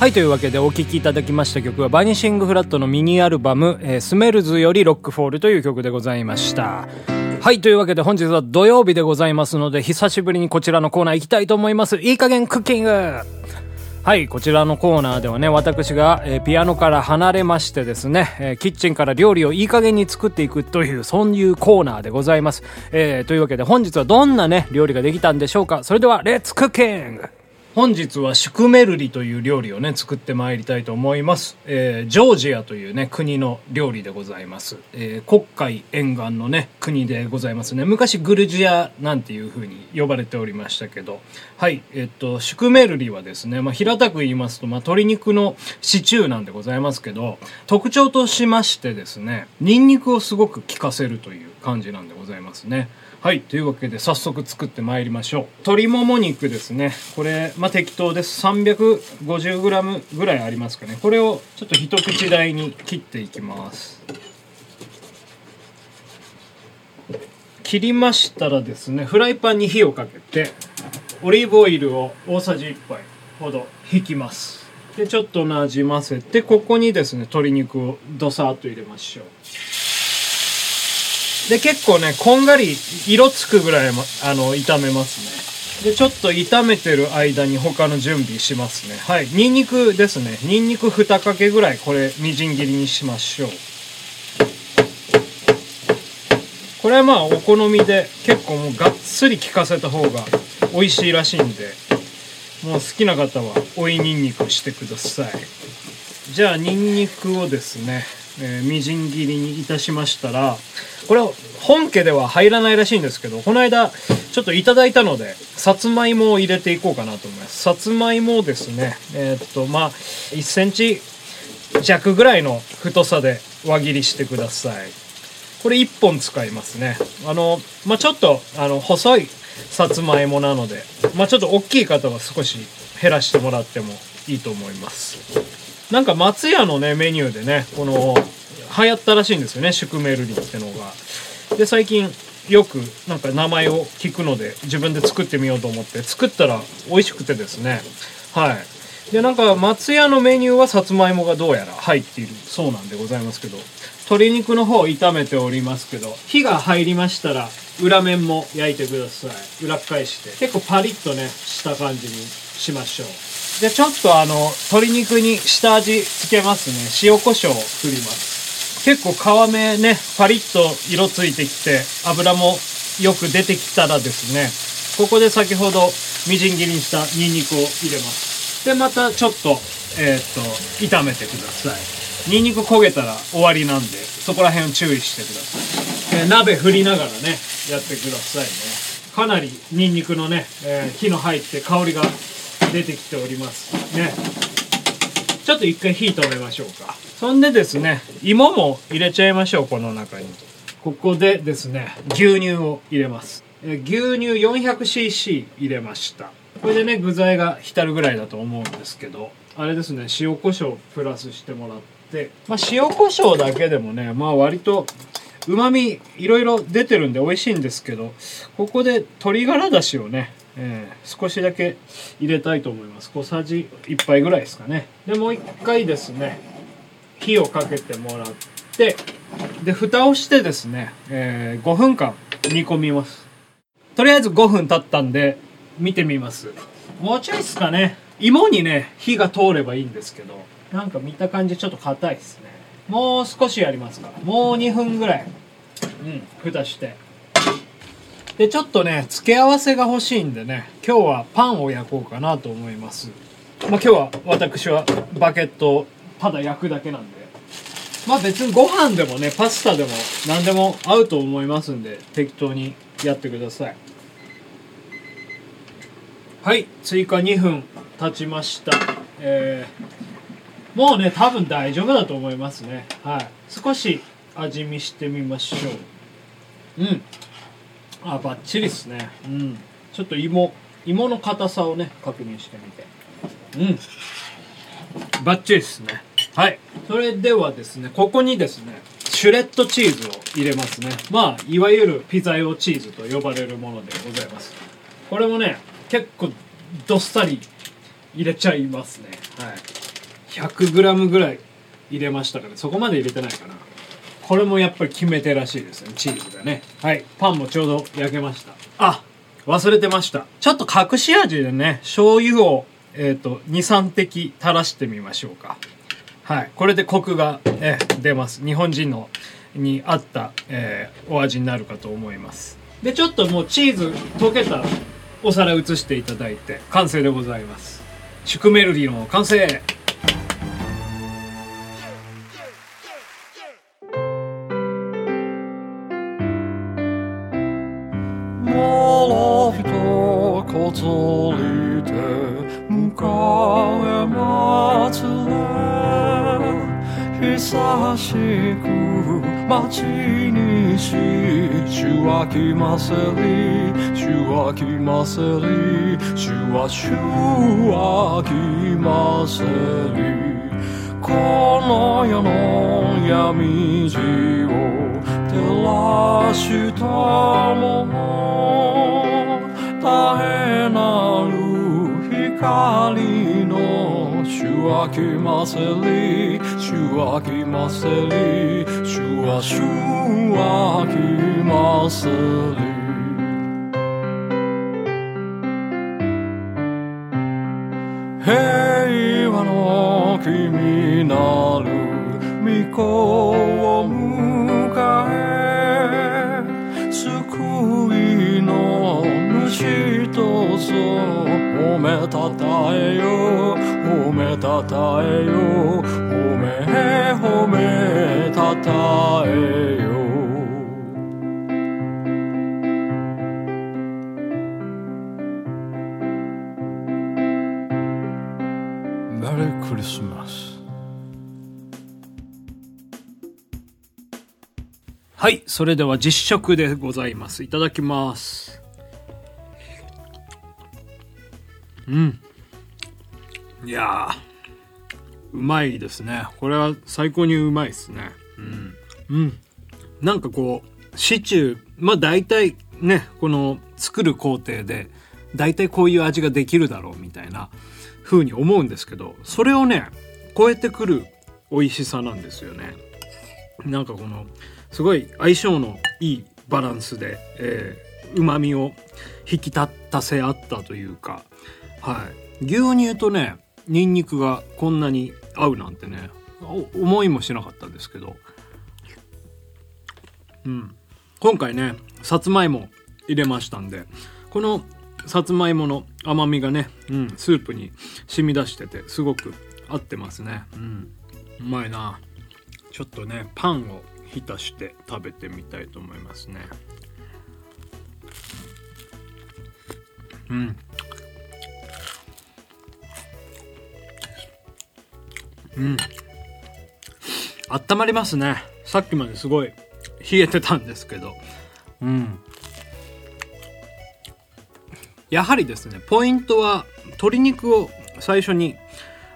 はい、というわけでお聴きいただきました曲はバニシングフラットのミニアルバム、えースメルズよりロックフォールという曲でございました。はい、というわけで本日は土曜日でございますので、久しぶりにこちらのコーナー行きたいと思います。いい加減クッキングはい、こちらのコーナーではね、私が、えーピアノから離れましてですね、えーキッチンから料理をいい加減に作っていくという、そういうコーナーでございます。えーというわけで本日はどんなね、料理ができたんでしょうかそれでは、レッツクッキング本日はシュクメルリという料理をね作ってまいりたいと思います、えージョージアというね国の料理でございます、えー黒海沿岸のね国でございますね昔グルジアなんていう風に呼ばれておりましたけどはいえっとシュクメルリはですね、まあ、平たく言いますと、まあ、鶏肉のシチューなんでございますけど特徴としましてですねニンニクをすごく効かせるという感じなんでございますねはい。というわけで、早速作ってまいりましょう。鶏もも肉ですね。これ、まあ、適当です。350g ぐらいありますかね。これをちょっと一口大に切っていきます。切りましたらですね、フライパンに火をかけて、オリーブオイルを大さじ1杯ほど引きます。で、ちょっとなじませて、ここにですね、鶏肉をドサーっと入れましょう。で結構ねこんがり色つくぐらいあの炒めますねでちょっと炒めてる間に他の準備しますね。はい。ニンニクですね。ニンニク2かけぐらいこれみじん切りにしましょう。これはまあお好みで結構もうがっつり効かせた方が美味しいらしいんでもう好きな方は追いニンニクしてください。じゃあニンニクをですね、えーみじん切りにいたしましたらこれは本家では入らないらしいんですけどこの間ちょっといただいたのでさつまいもを入れていこうかなと思います。さつまいもをですね。えーっとまあ1センチ弱ぐらいの太さで輪切りしてください。これ1本使いますね。あのまあちょっとあの細いさつまいもなのでまあちょっと大きい方は少し減らしてもらってもいいと思います。なんか松屋のねメニューでねこの流行ったらしいんですよねシュクメルリってのが。で最近よくなんか名前を聞くので自分で作ってみようと思って。作ったら美味しくてですね。はい。でなんか松屋のメニューはさつまいもがどうやら入っている。そうなんでございますけど。鶏肉の方を炒めておりますけど火が入りましたら裏面も焼いてください。裏返して。結構パリッとねした感じにしましょう。でちょっとあの鶏肉に下味つけますね。塩コショウを振ります。結構皮目ねパリッと色ついてきて油もよく出てきたらですねここで先ほどみじん切りにしたニンニクを入れます。でまたちょっとえーっと炒めてください。ニンニク焦げたら終わりなんでそこら辺を注意してください、えー鍋振りながらねやってくださいね。かなりニンニクのね、えー火の入って香りが出てきておりますね。ちょっと一回火止めましょうか。そんでですね芋も入れちゃいましょうこの中に。ここでですね牛乳を入れます。え牛乳 400cc 入れました。これでね具材が浸るぐらいだと思うんですけどあれですね塩コショウプラスしてもらって。まあ塩コショウだけでもねまあ割とうまみいろいろ出てるんで美味しいんですけどここで鶏ガラだしをね、えー少しだけ入れたいと思います。小さじ1杯ぐらいですかね。でもう一回ですね火をかけてもらってで蓋をしてですね、えー5分間煮込みます。とりあえず5分経ったんで見てみます。もうちょいっすかね。芋にね火が通ればいいんですけどなんか見た感じちょっと硬いですね。もう少しやりますか。らもう2分ぐらい。うん蓋して。でちょっとね付け合わせが欲しいんでね今日はパンを焼こうかなと思います。まあ今日は私はバケットをただ焼くだけなんで。まあ別にご飯でもねパスタでも何でも合うと思いますんで適当にやってください。はい追加2分経ちました。えー、もうね多分大丈夫だと思いますね。はい少し味見してみましょう。うん。あバッチリっすね。うん。ちょっと芋芋の硬さをね確認してみて。うん。バッチリですね。はい。それではですねここにですねシュレッドチーズを入れますね。まあいわゆるピザ用チーズと呼ばれるものでございます。これもね結構どっさり入れちゃいますね。はい。100g ぐらい入れましたからそこまで入れてないかな。これもやっぱり決め手らしいですね。チーズがね。はい。パンもちょうど焼けました。あ忘れてました。ちょっと隠し味でね醤油をえっ、と23滴垂らしてみましょうか。はい。これでコクが、え出ます。日本人のに合った、えーお味になるかと思います。でちょっともうチーズ溶けたらお皿移していただいて完成でございます。シュクメルリの完成とりて向かえ祭れ久しく街にし主は来ませり主は来ませり主は主は来ませり。この世の闇路を照らしたもの。絶えなる光の主は来ませり。主は来ませり。主は主は来ませり。平和の君なる御子を褒めたたえよ褒めたたえよ褒め褒めたたえよメリークリスマス。はいそれでは実食でございます。いただきますうん。いやーうまいですね。これは最高にうまいですね。うん。うん。なんかこうシチューまあ大体ねこの作る工程で大体こういう味ができるだろうみたいな風に思うんですけどそれをね超えてくる美味しさなんですよね。なんかこのすごい相性のいいバランスで、えー、旨味を引き立たせ合ったというか、はい、牛乳とねニンニクがこんなに合うなんてね思いもしなかったんですけど、うん、今回ねさつまいも入れましたんでこのさつまいもの甘みがね、うん、スープに染み出しててすごく合ってますね、うん、うまいな。ちょっとねパンを浸して食べてみたいと思いますね。うん。うん。温まりますね。さっきまですごい冷えてたんですけど。うん。やはりですね、ポイントは鶏肉を最初に、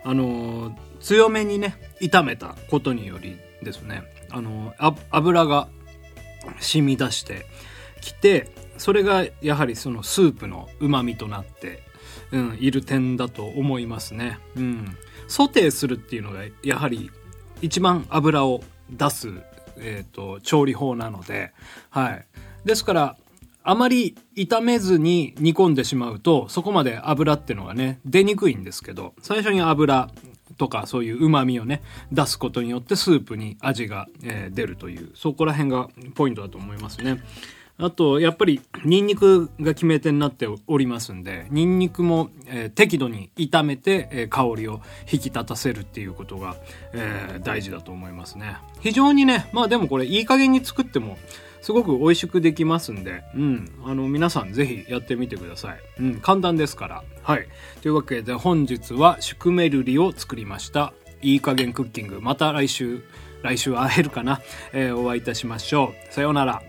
あのー強めにね、炒めたことによりですね、あのーあ油が染み出してきて、それがやはりそのスープの旨味となって、うん、いる点だと思いますね。うん。ソテーするっていうのがやはり一番油を出す、えー、と調理法なので、はい。ですから、あまり炒めずに煮込んでしまうと、そこまで油っていうのがね、出にくいんですけど、最初に油とかそういう旨味をね、出すことによってスープに味が、えー出るという、そこら辺がポイントだと思いますね。あと、やっぱり、ニンニクが決め手になっておりますんで、ニンニクも、えー適度に炒めて、えー香りを引き立たせるっていうことが、えー大事だと思いますね。非常にね、まあでもこれいい加減に作っても、すごく美味しくできますんで、うん、あの、皆さんぜひやってみてください。うん、簡単ですから。はい。というわけで本日はシュクメルリを作りました。いい加減クッキング。また来週、来週会えるかな、えーお会いいたしましょう。さようなら。